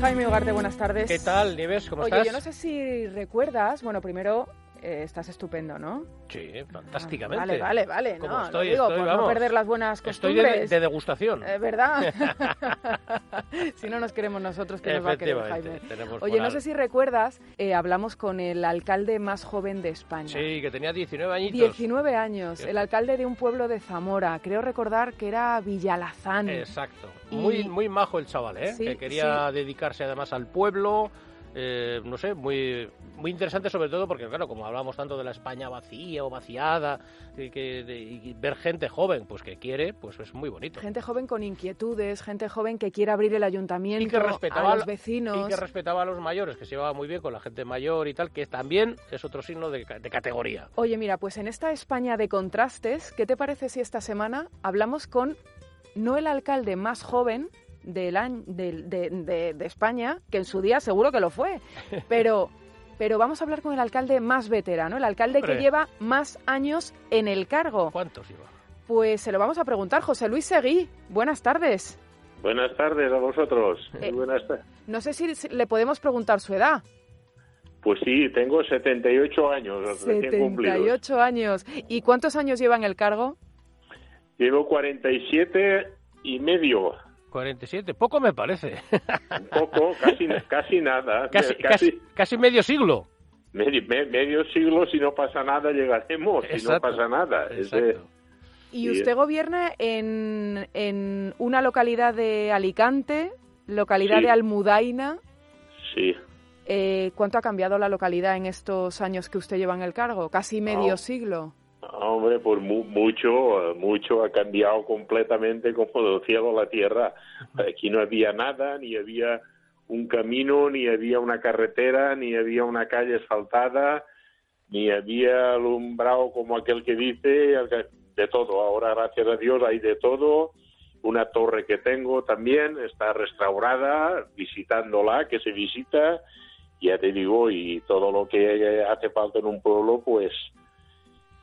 Jaime Ugarte, buenas tardes. ¿Qué tal, Nieves? ¿Cómo Oye, estás? yo no sé si recuerdas, bueno, primero eh, estás estupendo, ¿no? Sí, fantásticamente. Vale, vale, vale. ¿Cómo No, estoy? digo, Estoy, por no vamos. perder las buenas Estoy de, costumbres. de degustación. Eh, ¿Verdad? si no nos queremos nosotros, que nos va a querer Jaime? Oye, no sé si recuerdas, eh, hablamos con el alcalde más joven de España. Sí, que tenía 19 añitos. 19 años, Sí. el alcalde de un pueblo de Zamora. Creo recordar que era Villalazán. Exacto. Y- Muy, muy majo el chaval, ¿eh? Sí, que quería dedicarse además al pueblo. Eh, no sé, muy, muy interesante sobre todo porque, claro, como hablamos tanto de la España vacía o vaciada, y, que, de- y ver gente joven, pues que quiere, pues es muy bonito. Gente joven con inquietudes, gente joven que quiere abrir el ayuntamiento y que respetaba a los vecinos. y que respetaba a los mayores, que se llevaba muy bien con la gente mayor y tal, que también es otro signo de, de categoría. Oye, mira, pues en esta España de contrastes, ¿qué te parece si esta semana hablamos con no el alcalde más joven del de, de- de España, que en su día seguro que lo fue, pero, pero vamos a hablar con el alcalde más veterano, el alcalde que lleva más años en el cargo? ¿Cuántos iba? Pues se lo vamos a preguntar, José Luis Seguí. Buenas tardes. Buenas tardes a vosotros. Eh. Muy buenas No sé si le podemos preguntar su edad. Pues sí, tengo 78 años recién cumplidos. 78 años. ¿Y cuántos años lleva en el cargo? Llevo 47 y medio. 47, poco me parece. Un poco, casi, casi nada. casi, casi, casi medio siglo. medio, me- medio siglo, si no pasa nada, llegaremos. Si no Exacto, pasa nada. Es Exacto. Y usted gobierna en, en una localidad de Alicante, localidad Sí. de Almudaina. sí. Eh, ¿Cuánto ha cambiado la localidad en estos años que usted lleva en el cargo? Casi medio Oh. siglo. Hombre, pues mu- mucho, mucho ha cambiado completamente como del cielo a la tierra. Aquí no había nada, ni había un camino, ni había una carretera, ni había una calle asfaltada, ni había alumbrado como aquel que dice, de todo. Ahora, gracias a Dios, hay de todo. Una torre que tengo también está restaurada, visitándola, que se visita, ya te digo, y todo lo que hace falta en un pueblo, pues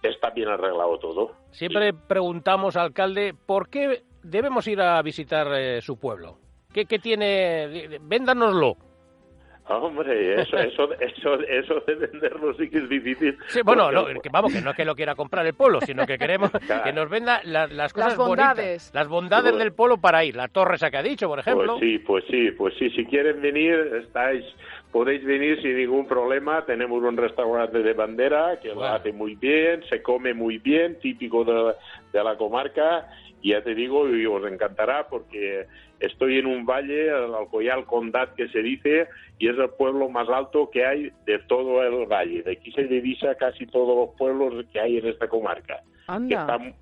está bien arreglado todo. Siempre preguntamos, alcalde, ¿por qué debemos ir a visitar eh, su pueblo? ¿Qué, qué tiene? Véndanoslo. Hombre, eso, eso, eso, eso de venderlo sí que es difícil. Sí, bueno, Porque- no, que vamos, que no es que lo quiera comprar el pueblo, sino que queremos Claro. que nos venda la- las cosas bondades. bonitas, las bondades Bueno. del pueblo para ir. La torre esa que ha dicho, por ejemplo. Pues sí, pues sí, pues sí. Si quieren venir, estáis, podéis venir sin ningún problema. Tenemos un restaurante de bandera que lo hace muy bien, se come muy bien, típico de, de la comarca. Y ya te digo, y os encantará porque estoy en un valle, el Alcoyal Condat que se dice, y es el pueblo más alto que hay de todo el valle. De aquí se divisa casi todos los pueblos que hay en esta comarca. que Anda.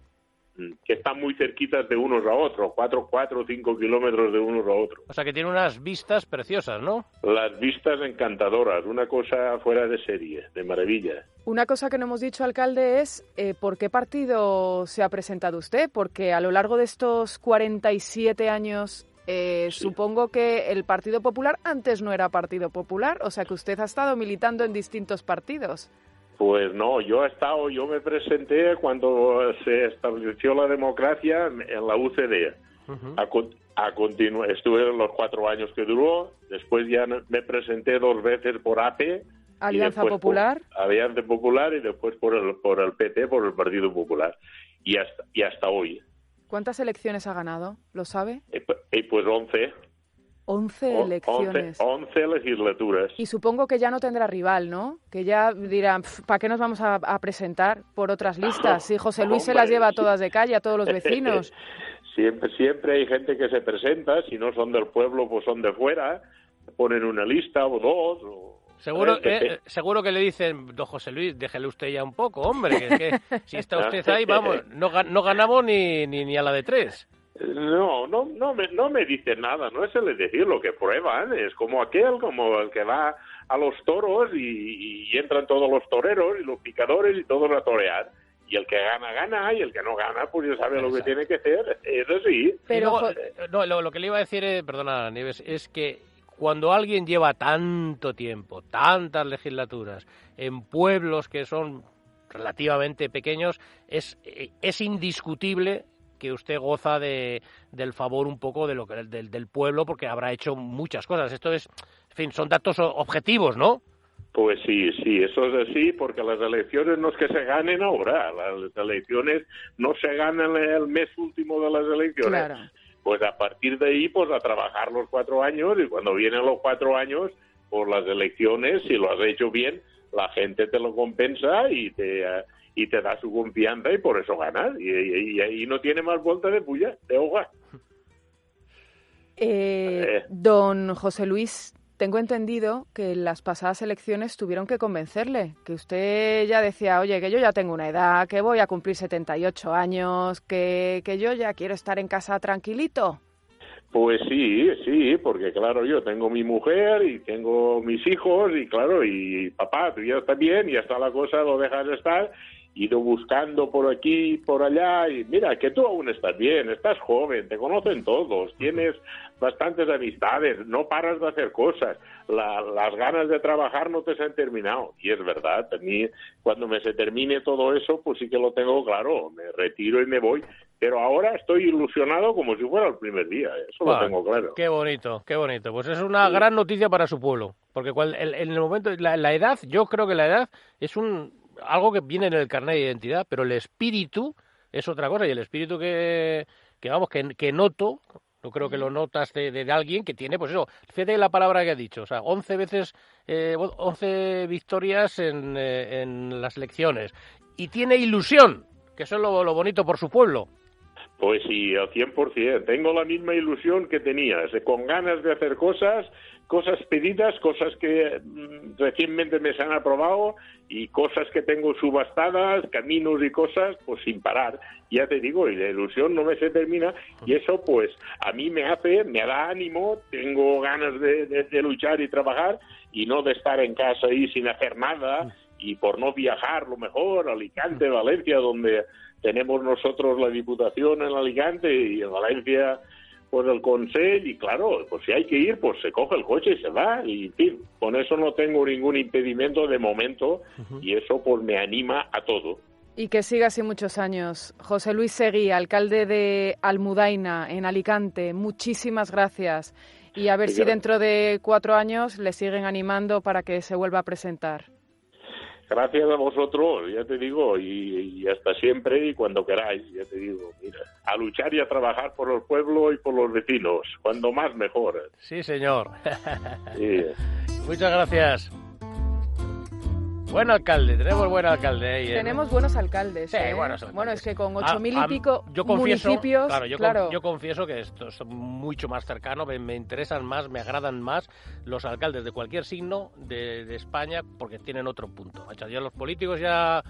Que están muy cerquitas de unos a otros, cuatro, cuatro o cinco kilómetros de unos a otros. O sea, que tiene unas vistas preciosas, ¿no? Las vistas encantadoras, una cosa fuera de serie, de maravilla. Una cosa que no hemos dicho, alcalde, es eh, por qué partido se ha presentado usted, porque a lo largo de estos 47 años eh, Sí. supongo que el Partido Popular antes no era Partido Popular, o sea que usted ha estado militando en distintos partidos. Pues no, yo he estado, yo me presenté cuando se estableció la democracia en la UCD. A, a continu- estuve los cuatro años que duró, después ya me presenté dos veces por AP. y Alianza por- Popular. Alianza Popular y después por el, por el PT, por el Partido Popular. Y hasta, y hasta hoy. ¿Cuántas elecciones ha ganado? ¿Lo sabe? Y pues 11, 11 o- elecciones. 11, 11 legislaturas. Y supongo que ya no tendrá rival, ¿no? Que ya dirán, ¿para qué nos vamos a, a presentar por otras listas? Si José Luis se las lleva todas de calle, a todos los vecinos. siempre, siempre hay gente que se presenta, si no son del pueblo, pues son de fuera, ponen una lista o dos. o- Seguro, ¿sabes? eh, seguro que le dicen, don José Luis, déjele usted ya un poco, hombre, que, es que si está usted ahí, vamos, no, no ganamos ni, ni, ni a la de tres. No, no, no me, no me dicen nada, no es el decir lo que prueban, es como aquel, como el que va a los toros y, y entran todos los toreros y los picadores y todos a torear. y el que gana, gana, y el que no gana, pues ya sabe lo que tiene que hacer. Eso sí. Pero, eh, no, lo, que le iba a decir, eh, perdona, Nieves, es que cuando alguien lleva tanto tiempo, tantas legislaturas, en pueblos que son relativamente pequeños, es, eh, es indiscutible que usted goza de, del favor un poco de lo que, del, del pueblo porque habrá hecho muchas cosas. Esto es, en fin, son datos objetivos, ¿no? Pues sí, sí, eso es así, porque las elecciones no es que se ganen ahora, las elecciones no se ganan el mes último de las elecciones. Pues a partir de ahí, pues a trabajar los cuatro años y cuando vienen los cuatro años, por pues las elecciones, si lo has hecho bien, la gente te lo compensa y te, y te da su confianza y por eso ganas. Y, ahí no tiene más vuelta de puya, de hoja. Eh, eh. Don José Luis, tengo entendido que en las pasadas elecciones tuvieron que convencerle, que usted ya decía, oye, que yo ya tengo una edad, que voy a cumplir 78 años, que, que yo ya quiero estar en casa tranquilito. Pues sí, sí, porque claro, yo tengo mi mujer y tengo mis hijos y claro, y papá, tú ya estás bien, ya está la cosa, lo dejas de estar ido buscando por aquí y por allá y mira que tú aún estás bien, estás joven, te conocen todos, tienes bastantes amistades, no paras de hacer cosas, las ganas de trabajar no te se han terminado y es verdad, a mí cuando me se termine todo eso pues sí que lo tengo claro, me retiro y me voy, pero ahora estoy ilusionado como si fuera el primer día, eso lo tengo claro. Qué bonito, qué bonito, pues es una gran noticia para su pueblo, porque en el momento, la edad, yo creo que la edad es un algo que viene en el carnet de identidad, pero el espíritu es otra cosa y el espíritu que, que vamos, que, que noto, no creo que lo notas de, de, alguien que tiene, pues eso, fíjate la palabra que ha dicho, o sea, 11 veces, eh, 11 victorias en, eh, en las elecciones y tiene ilusión, que eso es lo, lo bonito por su pueblo. Pues sí, al 100%. Tengo la misma ilusión que tenías, con ganas de hacer cosas cosas pedidas, cosas que mm, recientemente me se han aprobado y cosas que tengo subastadas, caminos y cosas, pues sin parar. Ya te digo, y la ilusión no me se termina y eso pues a mí me hace, me da ánimo, tengo ganas de, de luchar y trabajar y no de estar en casa ahí sin hacer nada y por no viajar lo mejor, Alicante, Valencia, donde tenemos nosotros la Diputación en Alicante y en Valencia pues el consejo y claro, pues si hay que ir, pues se coge el coche y se va y en fin, con eso no tengo ningún impedimento de momento y eso pues me anima a todo. Y que siga así muchos años. José Luis Seguí, alcalde de Almudaina, en Alicante, muchísimas gracias. Y a ver si dentro de cuatro años le siguen animando para que se vuelva a presentar. Gracias a vosotros, ya te digo, y, hasta siempre y cuando queráis, ya te digo, mira, a luchar y a trabajar por el pueblo y por los vecinos, cuando más mejor. Sí, señor. Muchas gracias. Buen alcalde, tenemos buen alcalde ahí. ¿eh? Tenemos buenos alcaldes. Sí, ¿eh? Bueno, es que con ocho mil y pico yo confieso, municipios. Claro yo, confieso que estos son mucho más cercanos, me, interesan más, me agradan más los alcaldes de cualquier signo de, de España porque tienen otro punto. Ya los políticos ya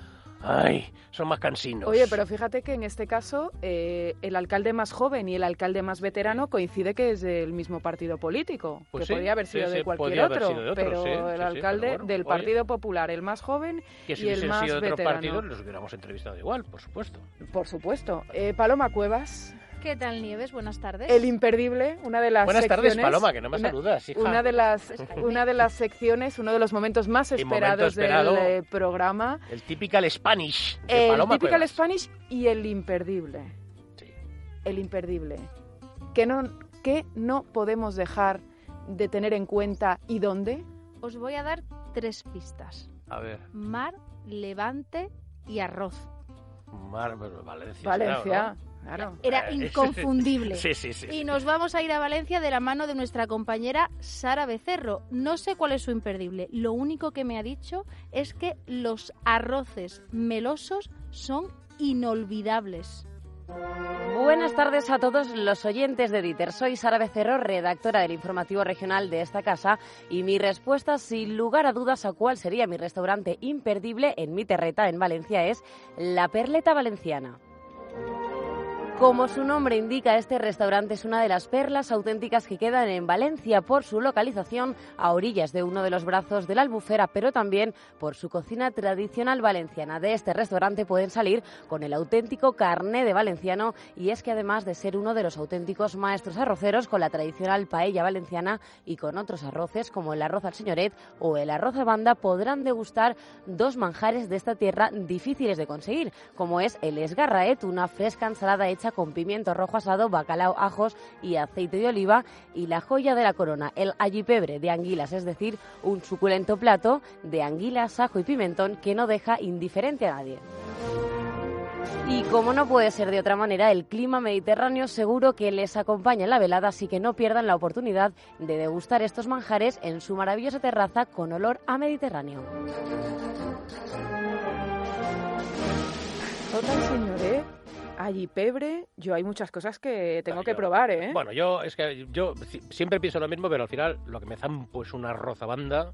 Ay, son más cansinos. Oye, pero fíjate que en este caso eh, el alcalde más joven y el alcalde más veterano coincide que es del mismo partido político, pues que podría haber sido de cualquier otro, pero el alcalde del Partido Popular, el más joven y el más sido veterano. otro partido, los hubiéramos entrevistado igual, por supuesto. Por supuesto. Eh, Paloma Cuevas. ¿Qué tal, Nieves? Buenas tardes. El imperdible, una de las Buenas tardes, Paloma, que no me saludas, hija. Una de las, una de las secciones, uno de los momentos más esperados del eh, programa. El typical Spanish de El typical Spanish y el imperdible. Sí. El imperdible. ¿Qué no, ¿Qué no podemos dejar de tener en cuenta y dónde? Os voy a dar tres pistas. A ver. Mar, levante y arroz. Mar, pues, Valencia. Era inconfundible. sí, sí, sí, y nos vamos a ir a Valencia de la mano de nuestra compañera Sara Becerro. No sé cuál es su imperdible. Lo único que me ha dicho es que los arroces melosos son inolvidables. Buenas tardes a todos los oyentes de Diter. Soy Sara Becerro, redactora del informativo regional de esta casa, y mi respuesta, sin lugar a dudas, a cuál sería mi restaurante imperdible en mi terreta en Valencia es la Perleta Valenciana. Como su nombre indica, este restaurante es una de las perlas auténticas que quedan en Valencia por su localización a orillas de uno de los brazos de la albufera, pero también por su cocina tradicional valenciana. De este restaurante pueden salir con el auténtico carné de valenciano y es que además de ser uno de los auténticos maestros arroceros con la tradicional paella valenciana y con otros arroces como el arroz al señoret o el arroz a banda, podrán degustar dos manjares de esta tierra difíciles de conseguir, como es el esgarraet, una fresca ensalada hecha con pimiento rojo asado, bacalao, ajos y aceite de oliva y la joya de la corona, el allipebre de anguilas, es decir, un suculento plato de anguilas, ajo y pimentón que no deja indiferente a nadie. Y como no puede ser de otra manera, el clima mediterráneo seguro que les acompaña en la velada, así que no pierdan la oportunidad de degustar estos manjares en su maravillosa terraza con olor a Mediterráneo. Total, señoré. Allí pebre, yo hay muchas cosas que tengo que yo- probar, ¿eh? Bueno, yo es que yo si- siempre pienso lo mismo, pero al final lo que me zampo es una rozabanda.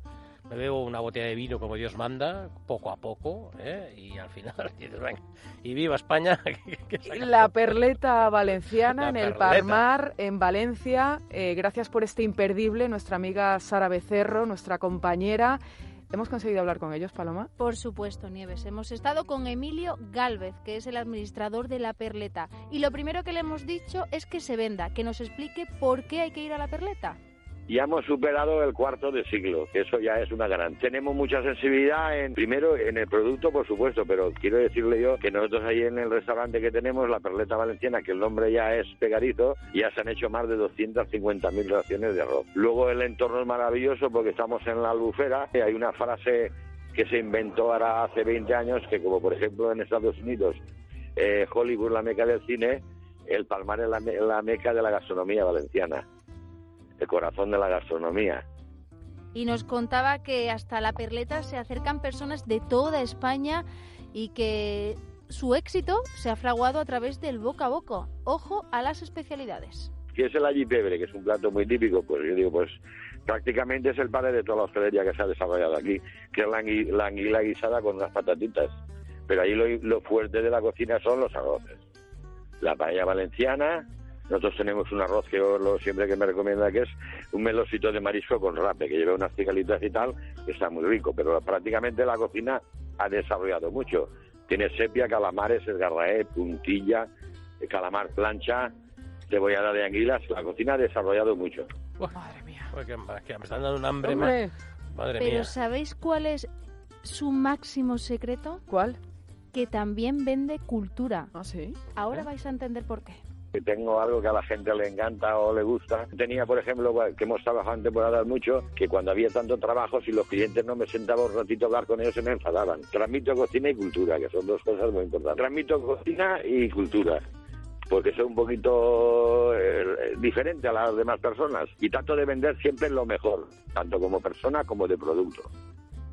Me bebo una botella de vino como Dios manda, poco a poco, ¿eh? y al final dices, "Venga, y viva España. que- que saca La todo". perleta valenciana La en el perleta. Parmar, en Valencia. Eh, gracias por este imperdible, nuestra amiga Sara Becerro, nuestra compañera. ¿Hemos conseguido hablar con ellos, Paloma? Por supuesto, Nieves. Hemos estado con Emilio Gálvez, que es el administrador de La Perleta. Y lo primero que le hemos dicho es que se venda, que nos explique por qué hay que ir a La Perleta. Ya hemos superado el cuarto de siglo, que eso ya es una gran. Tenemos mucha sensibilidad en primero en el producto, por supuesto, pero quiero decirle yo que nosotros ahí en el restaurante que tenemos, la Perleta Valenciana, que el nombre ya es pegadizo, ya se han hecho más de 250.000 raciones de arroz. Luego el entorno es maravilloso porque estamos en la albufera, y hay una frase que se inventó ahora hace 20 años, que como por ejemplo en Estados Unidos, eh, Hollywood, la meca del cine, el Palmar es la, me- la meca de la gastronomía valenciana el corazón de la gastronomía. Y nos contaba que hasta La Perleta se acercan personas de toda España y que su éxito se ha fraguado a través del boca a boca. Ojo a las especialidades. ¿Qué es el allipebre? Que es un plato muy típico. Pues yo digo, pues prácticamente es el padre de toda la hostelería que se ha desarrollado aquí, que es la, angui- la anguila guisada con unas patatitas. Pero ahí lo, lo fuerte de la cocina son los arroces. La paella valenciana, nosotros tenemos un arroz que yo lo- siempre que me recomienda que es un melosito de marisco con rape, que lleva unas cigalitas y tal, que está muy rico. Pero prácticamente la cocina ha desarrollado mucho. Tiene sepia, calamares, esgarraé, puntilla, eh, calamar plancha, cebollada de anguilas. La cocina ha desarrollado mucho. Madre mía. joder, que, que me están dando un hambre. Hombre, Madre Pero mía. ¿sabéis cuál es su máximo secreto? ¿cuál? Que también vende cultura. Ah, sí. Ahora vais a entender por qué. Que tengo algo que a la gente le encanta o le gusta. Tenía, por ejemplo, que hemos trabajado en temporadas mucho, que cuando había tanto trabajo, si los clientes no me sentaba un ratito a hablar con ellos, se me enfadaban. Transmito cocina y cultura, que son dos cosas muy importantes. Transmito cocina y cultura. Porque soy un poquito eh, diferente a las demás personas y trato de vender siempre lo mejor, tanto como persona como de producto.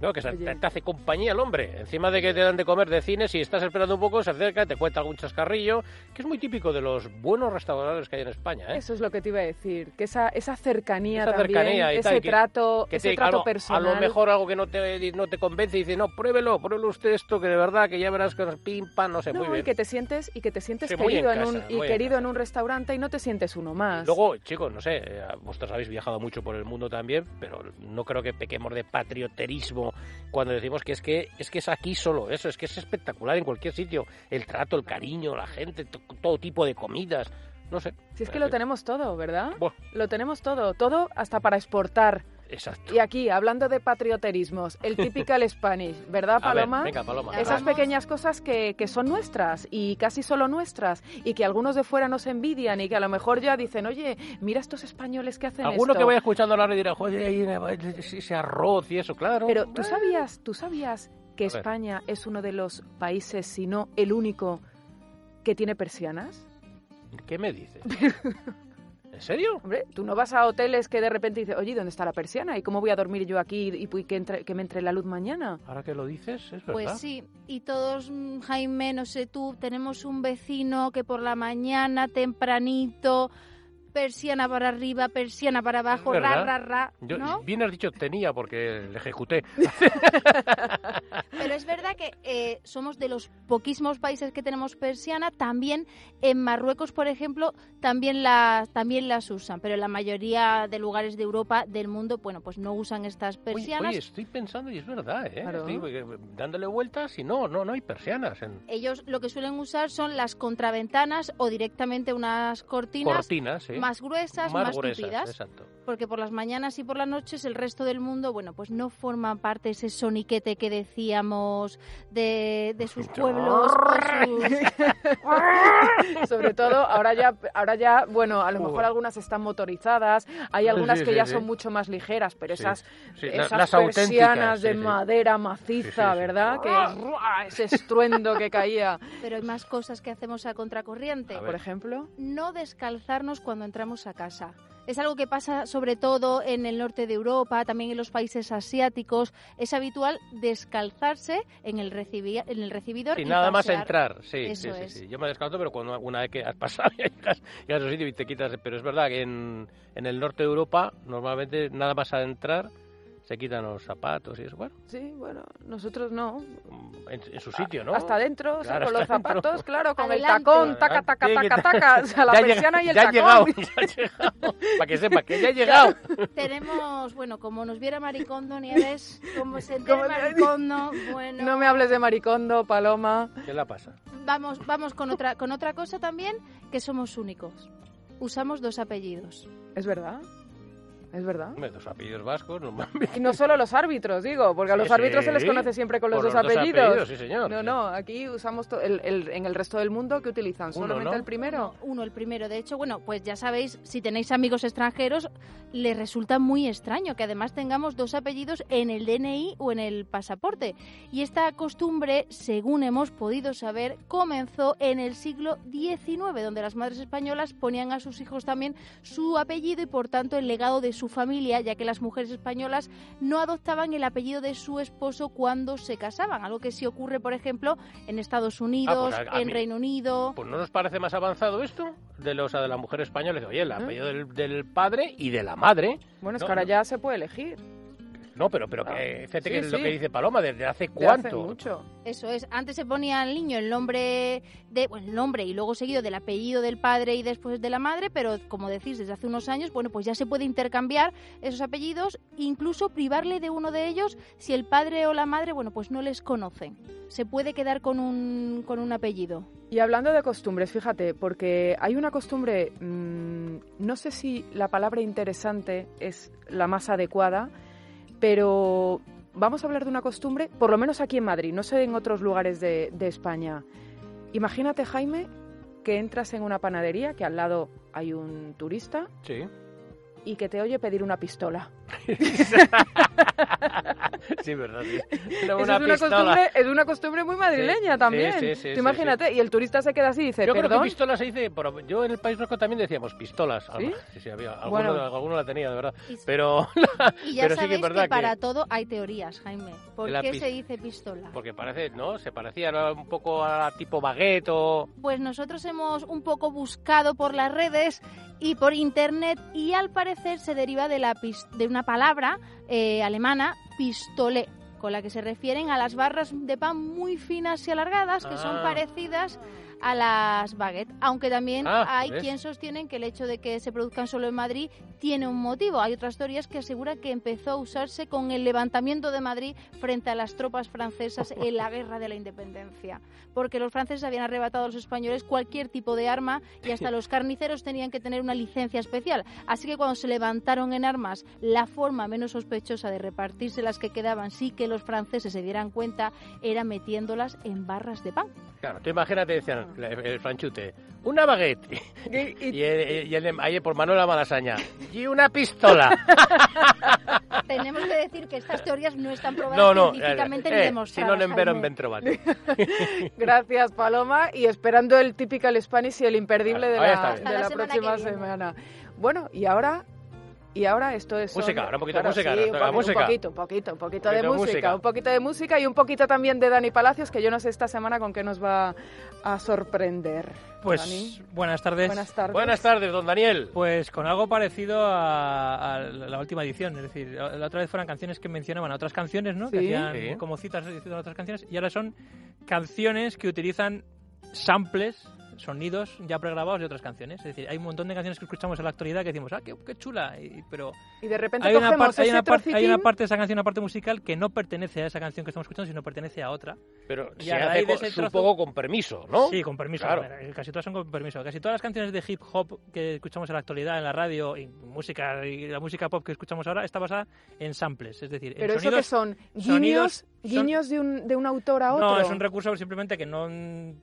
No, que se- te, te hace compañía el hombre. Encima de que te dan de comer de cine, si estás esperando un poco, se acerca, te cuenta algún chascarrillo, que es muy típico de los buenos restauradores que hay en España. ¿eh? Eso es lo que te iba a decir, que esa, esa cercanía Esa también, cercanía y ese tal, que- trato, que ese te- trato a lo- personal. A lo mejor algo que no te, no te convence y dice, no, pruébelo, pruébelo usted esto, que de verdad, que ya verás que pim, pam, no sé, No, muy y bien. que te sientes y que te sientes Sí, en querido en, casa, un y en querido casa. en un restaurante y no te sientes uno más. Luego, chicos, no sé, eh, vosotros habéis viajado mucho por el mundo también, pero no creo que pequemos de patrioterismo cuando decimos que es que es que es aquí solo eso, es que es espectacular en cualquier sitio, el trato, el cariño, la gente, to- todo tipo de comidas, no sé. si es que lo tenemos todo, ¿verdad? Lo tenemos todo, todo hasta para exportar. Exacto. Y aquí, hablando de patrioterismos, el typical Spanish, ¿verdad, A ver, Paloma? venga, Paloma. Esas pequeñas cosas que, que son nuestras y casi solo nuestras y que algunos de fuera nos envidian y que a lo mejor ya dicen, oye, mira estos españoles que hacen Alguno esto. que vaya escuchando la radio dirá, ahí, ese arroz y eso, claro. Pero tú sabías, tú sabías que ver. España es uno de los países, si no el único, que tiene persianas. ¿Qué me dices? ¿En serio? Hombre, tú no vas a hoteles que de repente dices, oye, ¿dónde está la persiana? ¿Y cómo voy a dormir yo aquí y, que, entre- que me entre la luz mañana? Ahora que lo dices, es verdad. Pues sí, y todos, mm, Jaime, no sé tú, tenemos un vecino que por la mañana tempranito persiana para arriba, persiana para abajo, ra, ra, ra, Yo, ¿no? Bien has dicho tenía porque le ejecuté. Pero es verdad que eh, somos de los poquísimos países que tenemos persiana. También en Marruecos, por ejemplo, también las también las usan. Pero en la mayoría de lugares de Europa, del mundo, bueno, pues no usan estas Oye, persianas. oye, estoy pensando y es verdad, ¿eh? Claro. Estoy eh, dándole vueltas y no, no, no hay persianas. En Ellos lo que suelen usar son las contraventanas o directamente unas cortinas cortinas, ¿sí? Más gruesas, más, gruesas, tupidas. exacto. porque por las mañanas y por las noches el resto del mundo, bueno, pues no forma parte ese soniquete que decíamos de, de sus pueblos. sus- Sobre todo, ahora ya, ahora ya, bueno, a lo mejor algunas están motorizadas, hay algunas Sí, que sí, ya sí. son mucho más ligeras, pero Sí, esas, esas las persianas de sí, sí. madera maciza, Sí, sí, sí. ¿verdad? Que ¡ruah! ese estruendo que caía, Pero hay más cosas que hacemos a contracorriente. A por ejemplo. No descalzarnos cuando entramos a casa. Es algo que pasa sobre todo en el norte de Europa, también en los países asiáticos. Es habitual descalzarse en el, recibi- en el recibidor. Y nada más pasear. entrar, sí, sí, Eso sí, es. sí. Yo me descalzo, pero cuando una vez que has pasado ya llegas, llegas a su sitio y te quitas. Pero es verdad que en, en el norte de Europa, normalmente nada más a entrar, se quitan los zapatos y eso. Bueno, Sí, bueno, nosotros no. en, en su sitio, ¿no? Hasta adentro, o sea, Claro, con los zapatos, claro, con Adelante. el tacón, taca, taca, taca, ta- taca, o sea, la persiana y el ya ha tacón. llegado, ya ha llegado. Para que sepa que ya ha llegado. Tenemos, bueno, como nos viera Maricondo Nieves, como se entere Maricondo, bueno... No me hables de maricondo, Paloma. ¿Qué la pasa? Vamos, vamos con otra, con otra cosa también, que somos únicos. Usamos dos apellidos. Es verdad, es verdad. Hombre, dos apellidos vascos, normalmente. Y no solo los árbitros, digo, porque a los Sí, árbitros se les conoce siempre con los, dos, apellidos. sí, señor. No, no, aquí usamos el, el- en el resto del mundo que utilizan Uno, solamente ¿no? el primero. Uno, el primero. De hecho, bueno, pues ya sabéis, si tenéis amigos extranjeros, les resulta muy extraño que además tengamos dos apellidos en el DNI o en el pasaporte. Y esta costumbre, según hemos podido saber, comenzó en el siglo XIX, donde las madres españolas ponían a sus hijos también su apellido y por tanto el legado de su familia, ya que las mujeres españolas no adoptaban el apellido de su esposo cuando se casaban, algo que sí ocurre, por ejemplo, en Estados Unidos, a- a en mí- Reino Unido. Pues no nos parece más avanzado esto de los de la mujer española. Oye, el apellido del, del padre y de la madre. Bueno, es No, que ahora no. ya se puede elegir. No, pero, pero Ah, que, fíjate sí, que es lo que dice Paloma, ¿desde hace cuánto? hace mucho. Eso es, antes se ponía al niño el nombre de bueno, el nombre y luego seguido del apellido del padre y después de la madre, pero como decís desde hace unos años, bueno, pues ya se puede intercambiar esos apellidos, incluso privarle de uno de ellos si el padre o la madre, bueno, pues no les conocen. Se puede quedar con un con un apellido. Y hablando de costumbres, fíjate, porque hay una costumbre, mm, no sé si la palabra interesante es la más adecuada, pero vamos a hablar de una costumbre, por lo menos aquí en Madrid, no sé en otros lugares de, de España. Imagínate, Jaime, que entras en una panadería, que al lado hay un turista, Sí. y que te oye pedir una pistola. sí, verdad. Sí. Eso Una es, una costumbre, es una costumbre muy madrileña Sí, también. sí, sí, sí, Tú sí, imagínate, y el turista se queda así y dice, Yo creo que perdón, pistola se dice, pero yo en el País Vasco también decíamos pistolas. ¿Sí? Sí, sí, había. Alguno, Bueno. alguno la tenía, de verdad. Pero, y ya pero sí que es verdad que para todo hay teorías, Jaime. ¿Por La qué se dice pistola? porque parece, ¿no? Se parecía ¿no? un poco a tipo baguette o... Pues nosotros hemos un poco buscado por las redes y por internet y al parecer se deriva de, la pis- de una palabra eh, alemana, pistolé, con la que se refieren a las barras de pan muy finas y alargadas que son Ah. A las baguettes, aunque también Ah, hay ¿ves? quien sostienen que el hecho de que se produzcan solo en Madrid tiene un motivo. Hay otras teorías que aseguran que empezó a usarse con el levantamiento de Madrid frente a las tropas francesas en la guerra de la independencia, porque los franceses habían arrebatado a los españoles cualquier tipo de arma y hasta los carniceros tenían que tener una licencia especial. Así que cuando se levantaron en armas, la forma menos sospechosa de repartirse las que quedaban, sí que los franceses se dieran cuenta, era metiéndolas en barras de pan. Claro, tú imagínate, decían, la- el franchute, una baguette. Y- y- Y, el- y el- ahí por Manuela Malasaña, y una pistola. Tenemos que decir que estas teorías no están probadas No, no, científicamente eh, ni eh, si demostradas. no le envero en. Ventrovate. Gracias, Paloma. Y esperando el Typical Spanish y el imperdible de la, de la la semana próxima semana. Bueno, y ahora Y ahora esto es... Música, ahora un poquito de música, sí, un, música. poquito, un poquito, un poquito Un de poquito de música, música. un poquito de música y un poquito también de Dani Palacios, que yo no sé esta semana con qué nos va a sorprender. Pues Dani, buenas tardes. buenas tardes. Buenas tardes, don Daniel. Pues con algo parecido a, a la última edición, es decir, la otra vez fueron canciones que mencionaban a otras canciones, ¿no? Que hacían Sí. como citas a otras canciones, y ahora son canciones que utilizan samples, sonidos ya pregrabados de otras canciones. Es decir, hay un montón de canciones que escuchamos en la actualidad que decimos, ah, qué, qué chula, y- pero Y de repente hay una, parte, hay, una parte, hay una parte de esa canción, una parte musical que no pertenece a esa canción que estamos escuchando, sino pertenece a otra. Pero Y se hace con- trozo- supongo con permiso, ¿no? Sí, con permiso. Claro. ver, Casi todas son con permiso. Casi todas las canciones de hip hop que escuchamos en la actualidad en la radio y música y la música pop que escuchamos ahora está basada en samples, es decir, Pero en eso que son guiños, sonidos son- guiños de, un, de un autor a otro. No, es un recurso simplemente que no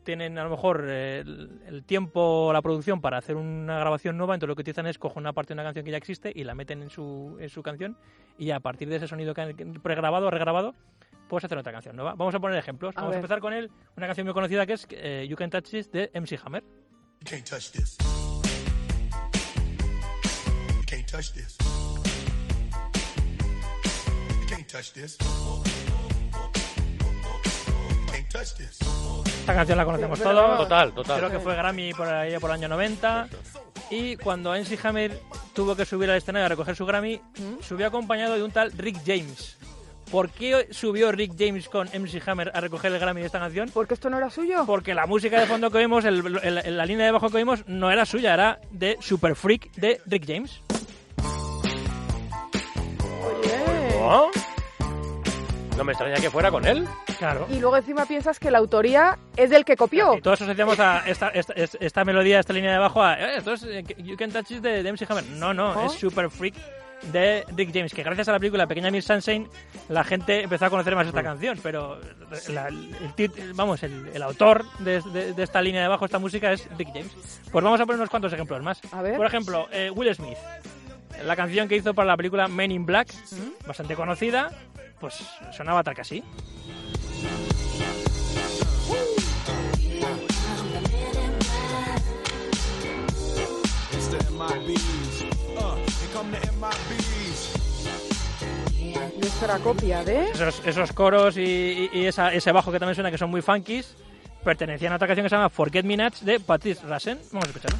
tienen a lo mejor el, el tiempo o la producción para hacer una grabación nueva, entonces lo que utilizan es coger una parte de una canción que ya existe y la meten en su, en su canción y a partir de ese sonido que han pregrabado o regrabado puedes hacer otra canción nueva. Vamos a poner ejemplos. A Vamos a ver. empezar con él, una canción muy conocida que es eh, You Can Touch This de MC Hammer. You can't touch this. You can't touch this. You can't touch this. Esta canción la conocemos todos. Total, total. Creo que fue Grammy por ahí por el año 90. Y cuando MC Hammer tuvo que subir al escenario a recoger su Grammy, subió acompañado de un tal Rick James. ¿Por qué subió Rick James con MC Hammer a recoger el Grammy de esta canción? ¿Porque esto no era suyo? Porque la música de fondo que oímos, el- el- la línea de bajo que oímos, no era suya, era de Super Freak de Rick James. Oye. ¿No? No me extraña que fuera con él. Claro. Y luego encima piensas que la autoría es del que copió. Y todos asociamos a esta, esta, esta melodía, esta línea de bajo a eh, esto es eh, You Can Touch It de, de MC Hammer. No, no, ¿Oh? es Super Freak de Rick James, que gracias a la película Pequeña Miss Sunshine la gente empezó a conocer más esta canción, pero la- el, vamos, el, el autor de, de- de esta línea de bajo, esta música es Rick James. Pues vamos a poner unos cuantos ejemplos más. A ver. Por ejemplo, eh, Will Smith, la canción que hizo para la película Men in Black, ¿Mm? bastante conocida, pues sonaba tal que así. Era copia de... esos, esos coros y, y- y esa- ese bajo que también suena que son muy funkies pertenecían a otra canción que se llama Forget Me Nuts de Patrice Rassen. Vamos a escucharlo.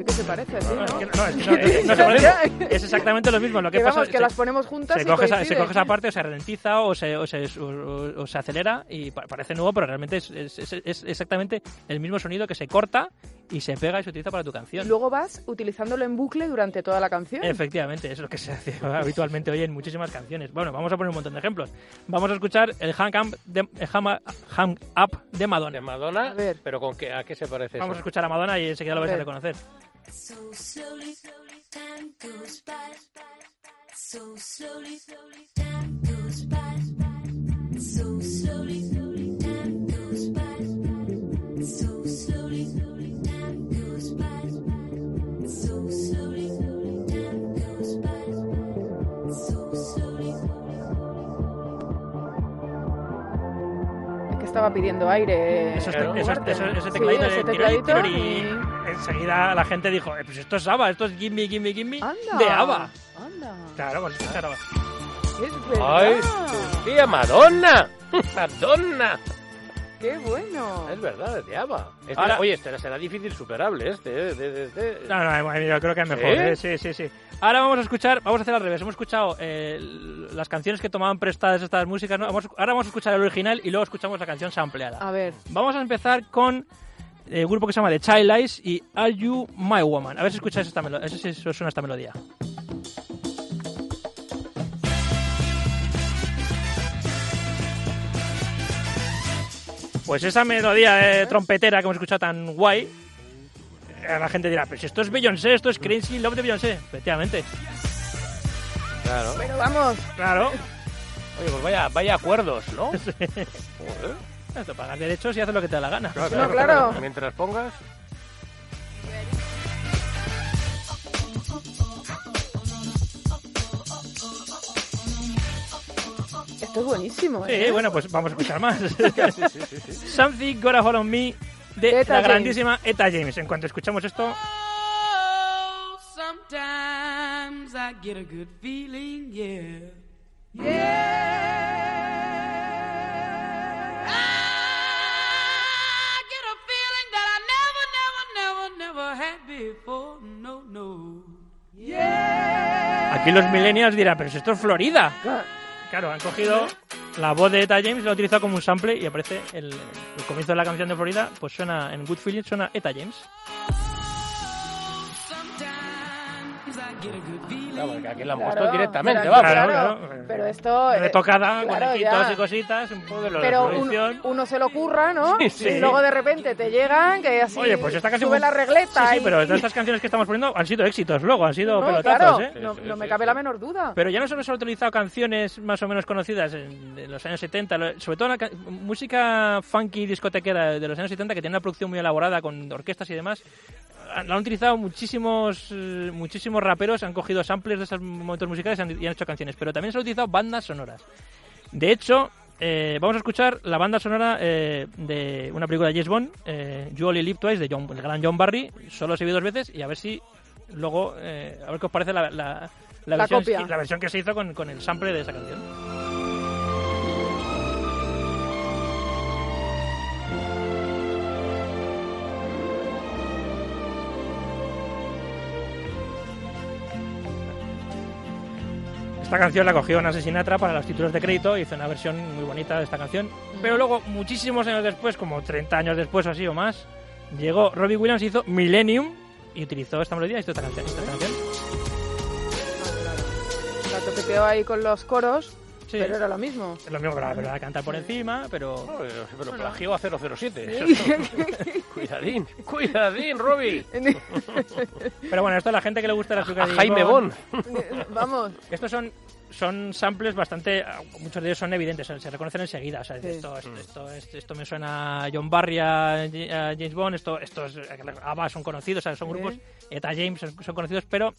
Sí que se parece, sí, No, es ¿no? que no, es que no- es- no se parece. Es exactamente lo mismo. Lo que, Que pasa vamos, que se- las ponemos juntas se y coge, esa, se coge esa parte o se ralentiza o se, o se, o- o se acelera y pa- parece nuevo, pero realmente es, es- exactamente el mismo sonido que se corta y se pega y se utiliza para tu Y canción. luego vas utilizándolo en bucle durante toda la canción. Efectivamente, eso es lo que se hace habitualmente hoy en muchísimas canciones. Bueno, vamos a poner un montón de ejemplos. Vamos a escuchar el Hang Up de, el Hang Hang Up de De Madonna. Madonna. A ver. ¿Pero con qué, a qué se parece Vamos a eso? escuchar a Madonna y enseguida lo A vais a reconocer. So slowly, slowly, time goes by. So slowly, slowly, time goes by. So slowly, slowly, time goes by. So slowly, slowly, time goes by. So slowly, slowly, time goes by. So slowly. Es que estaba pidiendo aire. Esos Claro. te- esos- Duarte. esos- ese Sí, tecladito ese de tecladito enseguida la gente dijo, "Eh, pues esto es ABBA, esto es Gimme, Gimme, Gimme Anda. de ABBA. Anda. Claro, escuchar ABBA. Es verdad. ¡Ay! ¡Tía, Madonna! ¡Madonna! ¡Qué bueno! Es verdad, es de ABBA. Este- Ahora- Oye, este será difícil superable, este. eh, de- de- de- No, no, yo creo que es mejor. ¿Sí? eh, Sí, sí, sí. Ahora vamos a escuchar, vamos a hacer al revés. Hemos escuchado eh, las canciones que tomaban prestadas estas músicas. ¿no? Vamos- ahora vamos a escuchar el original y luego escuchamos la canción sampleada. A ver. Vamos a empezar con eh, el grupo que se llama The Child Eyes y Are You My Woman. A ver si escucháis esta melodía, a ver si os suena esta melodía. Pues esa melodía de trompetera que hemos escuchado tan guay, eh, la gente dirá, pero si esto es Beyoncé, esto es Crazy Love de Beyoncé. Efectivamente, Claro. Pero vamos, claro. Oye, pues vaya, vaya acuerdos, ¿no? Joder. Te pagas derechos y haces lo que te da la gana. No, claro. Mientras pongas. esto es buenísimo, Sí, ¿eh? bueno, pues vamos a escuchar más. Something Got a Hold on Me de Eta la James. grandísima Eta James. En cuanto escuchamos esto, Sometimes I get a good feeling, yeah. Yeah. Never, never had before. No, no. Aquí los millennials dirán, pero si esto es Florida. Claro, han cogido la voz de Eta James, la han utilizado como un sample y aparece el, el comienzo de la canción de Florida, pues suena en Good Feeling, suena Eta James. Sometimes Claro, porque aquí la han Claro, puesto directamente, pero- vamos. Claro, claro. Pero esto... eh, Retocada, claro, conejitos y cositas, un poco de lo Pero de un- uno se lo curra, ¿no? Sí, sí. Y luego de repente te llegan, que así Oye, pues esta canción sube la regleta. Sí, sí, y- pero todas estas canciones que estamos poniendo han sido éxitos luego, han sido No, pelotazos, claro, ¿eh? no, Sí, no me cabe sí. la menor duda. Pero ya no solo se han utilizado canciones más o menos conocidas en, de los años 70, lo- sobre todo la ca- música funky discotequera de los años 70 que tiene una producción muy elaborada con orquestas y demás. La han utilizado muchísimos eh, muchísimos raperos, han cogido samples de esos momentos musicales y han, y han hecho canciones, pero también se han utilizado bandas sonoras. De hecho, eh, vamos a escuchar la banda sonora eh, de una película de James Bond, eh, You Only Live Twice, de John, el gran John Barry. Solo se vio dos veces y a ver si luego, eh, a ver qué os parece la, la, la La versión, versión que se hizo con, con el sample de esa canción. Esta canción la cogió Nancy Sinatra para los títulos de crédito, hizo una versión muy bonita de esta canción. Pero luego, muchísimos años después, como 30 años después o así o más, llegó Robbie Williams, hizo Millennium y utilizó esta melodía y hizo esta canción. Esta canción. La toqueteó ahí con los coros, Sí. pero era lo mismo. Es lo mismo, pero, pero la canta por encima, pero... No, pero, pero plagió a 007. cuidadín, cuidadín, Robbie. Pero bueno, esto a la gente que le gusta la azúcar de Jaime Bond, Bond. Vamos, Estos son, son samples bastante. Muchos de ellos son evidentes, se reconocen enseguida. O sea, Sí. esto, esto, esto, esto, esto me suena a John Barry, a, James Bond, esto, estos ABBA son conocidos, o sea, son grupos. Eta James son, son conocidos, pero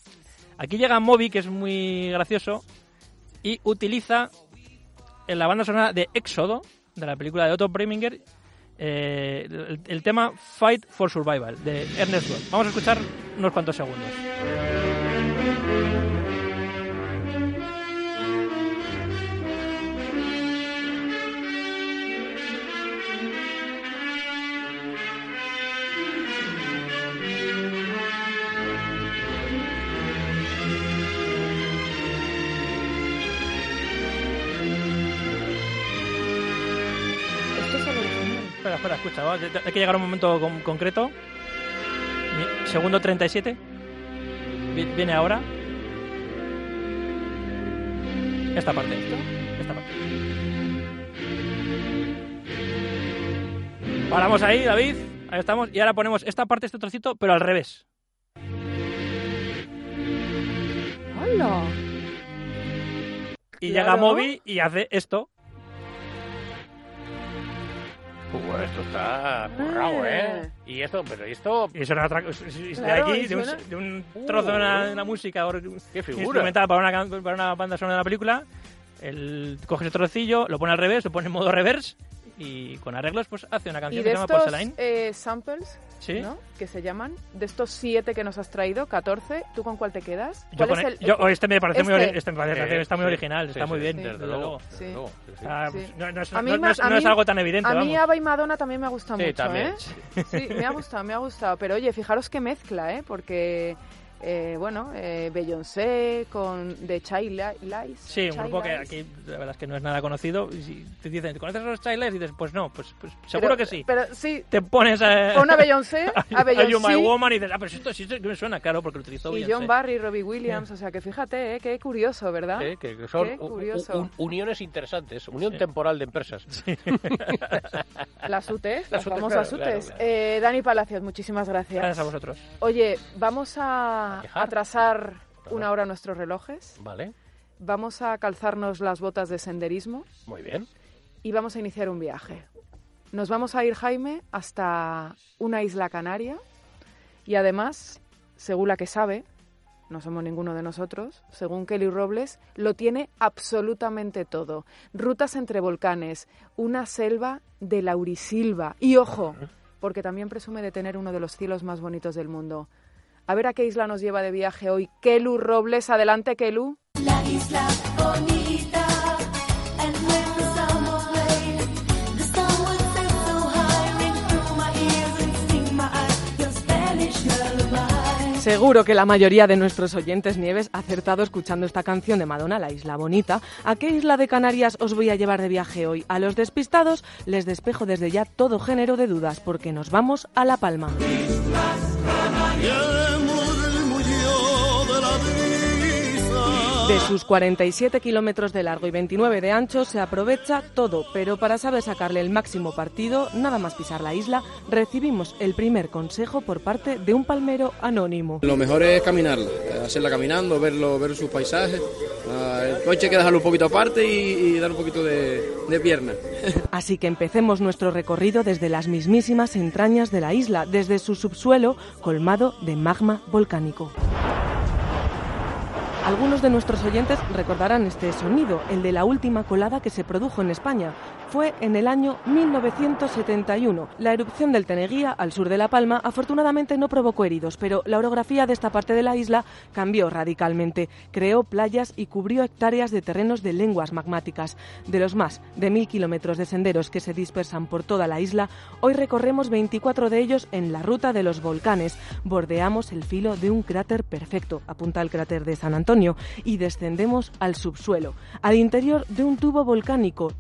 aquí llega Moby, que es muy gracioso, y utiliza en la banda sonora de Éxodo, de la película de Otto Preminger, eh, el, tema Fight for Survival, de Ernest Gold. Vamos a escuchar unos cuantos segundos. Espera, escucha, va, hay que llegar a un momento con- concreto. Segundo 37. Vi- Viene ahora. Esta parte. Esta parte. Paramos ahí, David. Ahí estamos. Y ahora ponemos esta parte, este trocito, pero al revés. ¡Hola! Y Claro. llega Moby y hace esto. Uh, esto está currado, ¿eh? Y esto, pero esto... Y eso era otra cosa. De Claro, aquí, de un, suena- de un trozo de una, de una música or- ¡Qué figura! instrumental para una, para una banda sonora de la película. Él coge ese trocillo, lo pone al revés, lo pone en modo reverse y con arreglos pues hace una Y canción de que se llama Porcelain. eh, samples, Sí. ¿no? Que se llaman, de estos siete que nos has traído, 14, ¿tú con cuál te quedas? Yo ¿Cuál con es el- el, yo- este me parece muy, este? este me parece- Sí, está muy sí, original, sí, está muy bien, desde luego. No, es, algo tan evidente, A mí vamos. Ava y Madonna también me ha gustado Sí, mucho, también. ¿eh? Sí, me ha gustado, me ha gustado. Pero oye, fijaros qué mezcla, ¿eh? Porque, eh, bueno, eh, Beyoncé con The Child Lies. Sí, un Child grupo que Lies. aquí la verdad es que no es nada conocido. Y si te dicen, ¿conoces a los Childless? Y dices, pues no, pues, pues seguro Pero- que sí. Pero sí, Te pones a... con a Beyoncé, a Are You My Beyoncé Woman y dices, ah, pero esto sí me suena, claro, porque lo utilizó y Beyoncé. John Barry, Robbie Williams. O sea, que fíjate, ¿eh? Qué curioso, ¿verdad? Sí, que, que son Qué curioso. un- uniones interesantes, unión Sí. temporal de empresas. Las UTEs, Las las UTEs, famosas claro, UTEs. claro, claro. Eh, Dani Palacios, muchísimas gracias. Gracias a vosotros. Oye, vamos a ¿A atrasar una hora nuestros relojes. Vale, Vamos a calzarnos las botas de senderismo muy bien. y vamos a iniciar un viaje. Nos vamos a ir, Jaime, hasta una isla canaria y además, según la que sabe, no somos ninguno de nosotros, según Kelly Robles, lo tiene absolutamente todo. Rutas entre volcanes, una selva de laurisilva y ojo, porque también presume de tener uno de los cielos más bonitos del mundo. A ver a qué isla nos lleva de viaje hoy Kelu Robles. Adelante, Kelu. La isla Seguro que la mayoría de nuestros oyentes Nieves ha acertado escuchando esta canción de Madonna, La Isla Bonita. ¿A qué isla de Canarias os voy a llevar de viaje hoy? A los despistados les despejo desde ya todo género de dudas porque nos vamos a La Palma. De sus 47 kilómetros de largo y 29 de ancho se aprovecha todo, pero para saber sacarle el máximo partido, nada más pisar la isla, recibimos el primer consejo por parte de un palmero anónimo. Lo mejor es caminarla, hacerla caminando, verlo, ver sus paisajes. Ah, El coche hay que dejarlo un poquito aparte y, y dar un poquito de, de pierna. Así que empecemos nuestro recorrido desde las mismísimas entrañas de la isla, desde su subsuelo colmado de magma volcánico. Algunos de nuestros oyentes recordarán este sonido, el de la última colada que se produjo en España. Fue en el año 1971. La erupción del Teneguía, al sur de La Palma, afortunadamente no provocó heridos, pero la orografía de esta parte de la isla cambió radicalmente. Creó playas y cubrió hectáreas de terrenos de lenguas magmáticas. De los más de mil kilómetros de senderos que se dispersan por toda la isla, hoy recorremos 24 de ellos en la ruta de los volcanes. Bordeamos el filo de un cráter perfecto, apunta el cráter de San Antonio, y descendemos al subsuelo, al interior de un tubo volcánico.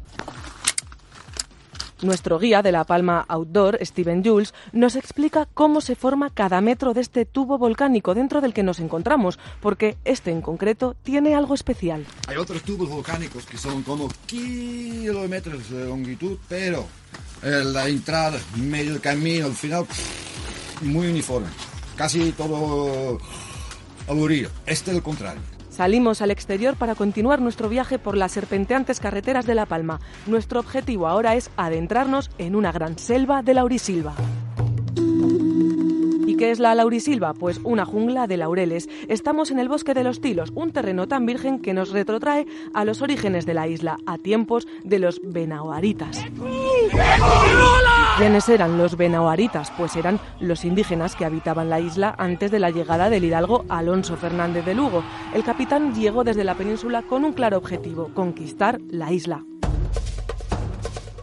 Nuestro guía de La Palma Outdoor, Steven Jules, nos explica cómo se forma cada metro de este tubo volcánico dentro del que nos encontramos, porque este en concreto tiene algo especial. Hay otros tubos volcánicos que son como kilómetros de longitud, pero eh, la entrada, medio camino, al final, muy uniforme. Casi todo aburrido. Este es el contrario. Salimos al exterior para continuar nuestro viaje por las serpenteantes carreteras de La Palma. Nuestro objetivo ahora es adentrarnos en una gran selva de laurisilva. ¿Y qué es la laurisilva? Pues una jungla de laureles. Estamos en el bosque de los Tilos, un terreno tan virgen que nos retrotrae a los orígenes de la isla, a tiempos de los benaoaritas. ¿Quiénes eran los benaoaritas? Pues eran los indígenas que habitaban la isla antes de la llegada del hidalgo Alonso Fernández de Lugo. El capitán llegó desde la península con un claro objetivo, conquistar la isla.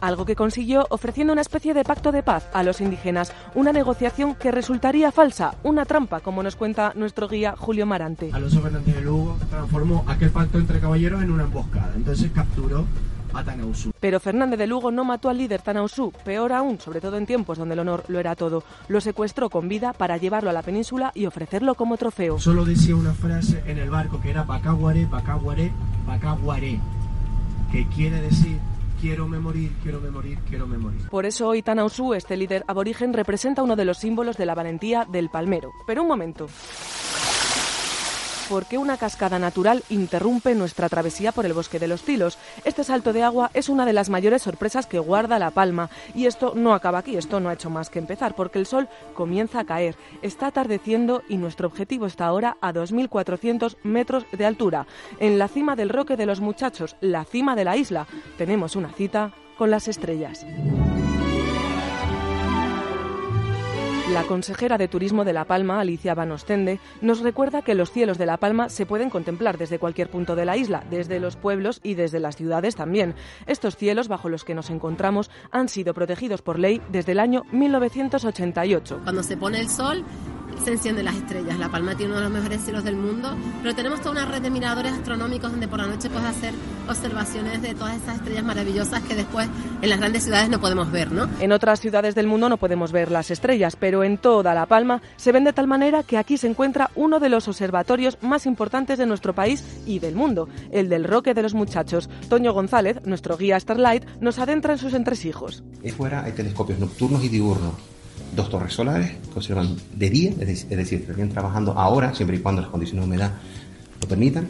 Algo que consiguió ofreciendo una especie de pacto de paz a los indígenas, una negociación que resultaría falsa, una trampa, como nos cuenta nuestro guía Julio Marante. Alonso Fernández de Lugo transformó aquel pacto entre caballeros en una emboscada. Entonces capturó a Tanausú. Pero Fernández de Lugo no mató al líder Tanausú, peor aún, sobre todo en tiempos donde el honor lo era todo. Lo secuestró con vida para llevarlo a la península y ofrecerlo como trofeo. Solo decía una frase en el barco que era Pacaguaré, Pacaguaré, Pacaguaré, que quiere decir quiero me morir, quiero me morir, quiero me morir. Por eso hoy Tanausú, este líder aborigen, representa uno de los símbolos de la valentía del palmero. Pero un momento. ¿Por qué una cascada natural interrumpe nuestra travesía por el bosque de los Tilos? Este salto de agua es una de las mayores sorpresas que guarda La Palma. Y esto no acaba aquí, esto no ha hecho más que empezar, porque el sol comienza a caer. Está atardeciendo y nuestro objetivo está ahora a 2.400 metros de altura. En la cima del Roque de los Muchachos, la cima de la isla, tenemos una cita con las estrellas. La consejera de Turismo de La Palma, Alicia Van Ostende, nos recuerda que los cielos de La Palma se pueden contemplar desde cualquier punto de la isla, desde los pueblos y desde las ciudades también. Estos cielos bajo los que nos encontramos han sido protegidos por ley desde el año 1988. Cuando se pone el sol, se encienden las estrellas. La Palma tiene uno de los mejores cielos del mundo, pero tenemos toda una red de miradores astronómicos donde por la noche puedes hacer observaciones de todas esas estrellas maravillosas que después en las grandes ciudades no podemos ver, ¿no? En otras ciudades del mundo no podemos ver las estrellas, pero en toda La Palma se ven de tal manera que aquí se encuentra uno de los observatorios más importantes de nuestro país y del mundo, el del Roque de los Muchachos. Toño González, nuestro guía Starlight, nos adentra en sus entresijos. Y fuera hay telescopios nocturnos y diurnos. Dos torres solares que observan de día, es decir, es decir, estarían trabajando ahora, siempre y cuando las condiciones de humedad lo permitan.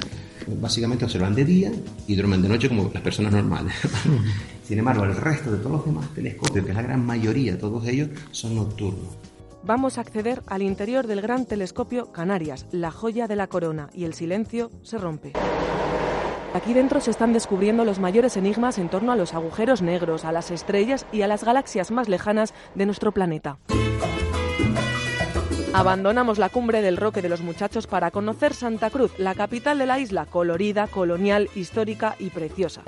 Básicamente observan de día y duermen de noche como las personas normales. Sin embargo, el resto de todos los demás telescopios, que es la gran mayoría, todos ellos, son nocturnos. Vamos a acceder al interior del gran telescopio Canarias, la joya de la corona, y el silencio se rompe. Aquí dentro se están descubriendo los mayores enigmas en torno a los agujeros negros, a las estrellas y a las galaxias más lejanas de nuestro planeta. Abandonamos la cumbre del Roque de los Muchachos para conocer Santa Cruz, la capital de la isla, colorida, colonial, histórica y preciosa.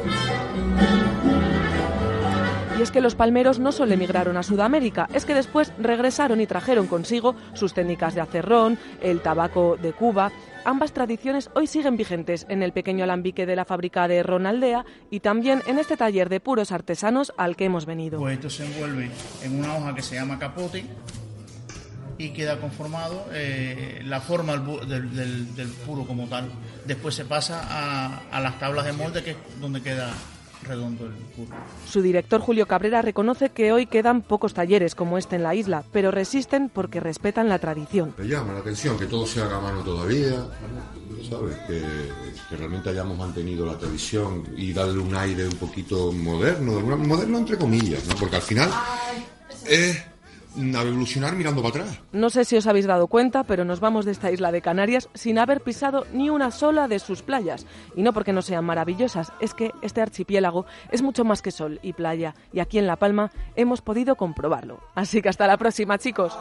Y es que los palmeros no solo emigraron a Sudamérica, es que después regresaron y trajeron consigo sus técnicas de acerrón, el tabaco de Cuba. Ambas tradiciones hoy siguen vigentes en el pequeño alambique de la fábrica de Ronaldea y también en este taller de puros artesanos al que hemos venido. Pues esto se envuelve en una hoja que se llama capote y queda conformado eh, la forma del, del puro como tal. Después se pasa a, a las tablas de molde que es donde queda redondo el puro. Su director Julio Cabrera reconoce que hoy quedan pocos talleres como este en la isla, pero resisten porque respetan la tradición. Me llama la atención que todo se haga a mano todavía, ¿sabes? Que, que realmente hayamos mantenido la tradición y darle un aire un poquito moderno, moderno entre comillas, ¿no? Porque al final es evolucionar mirando para atrás. No sé si os habéis dado cuenta, pero nos vamos de esta isla de Canarias sin haber pisado ni una sola de sus playas. Y no porque no sean maravillosas, es que este archipiélago es mucho más que sol y playa, y aquí en La Palma hemos podido comprobarlo. Así que hasta la próxima, chicos.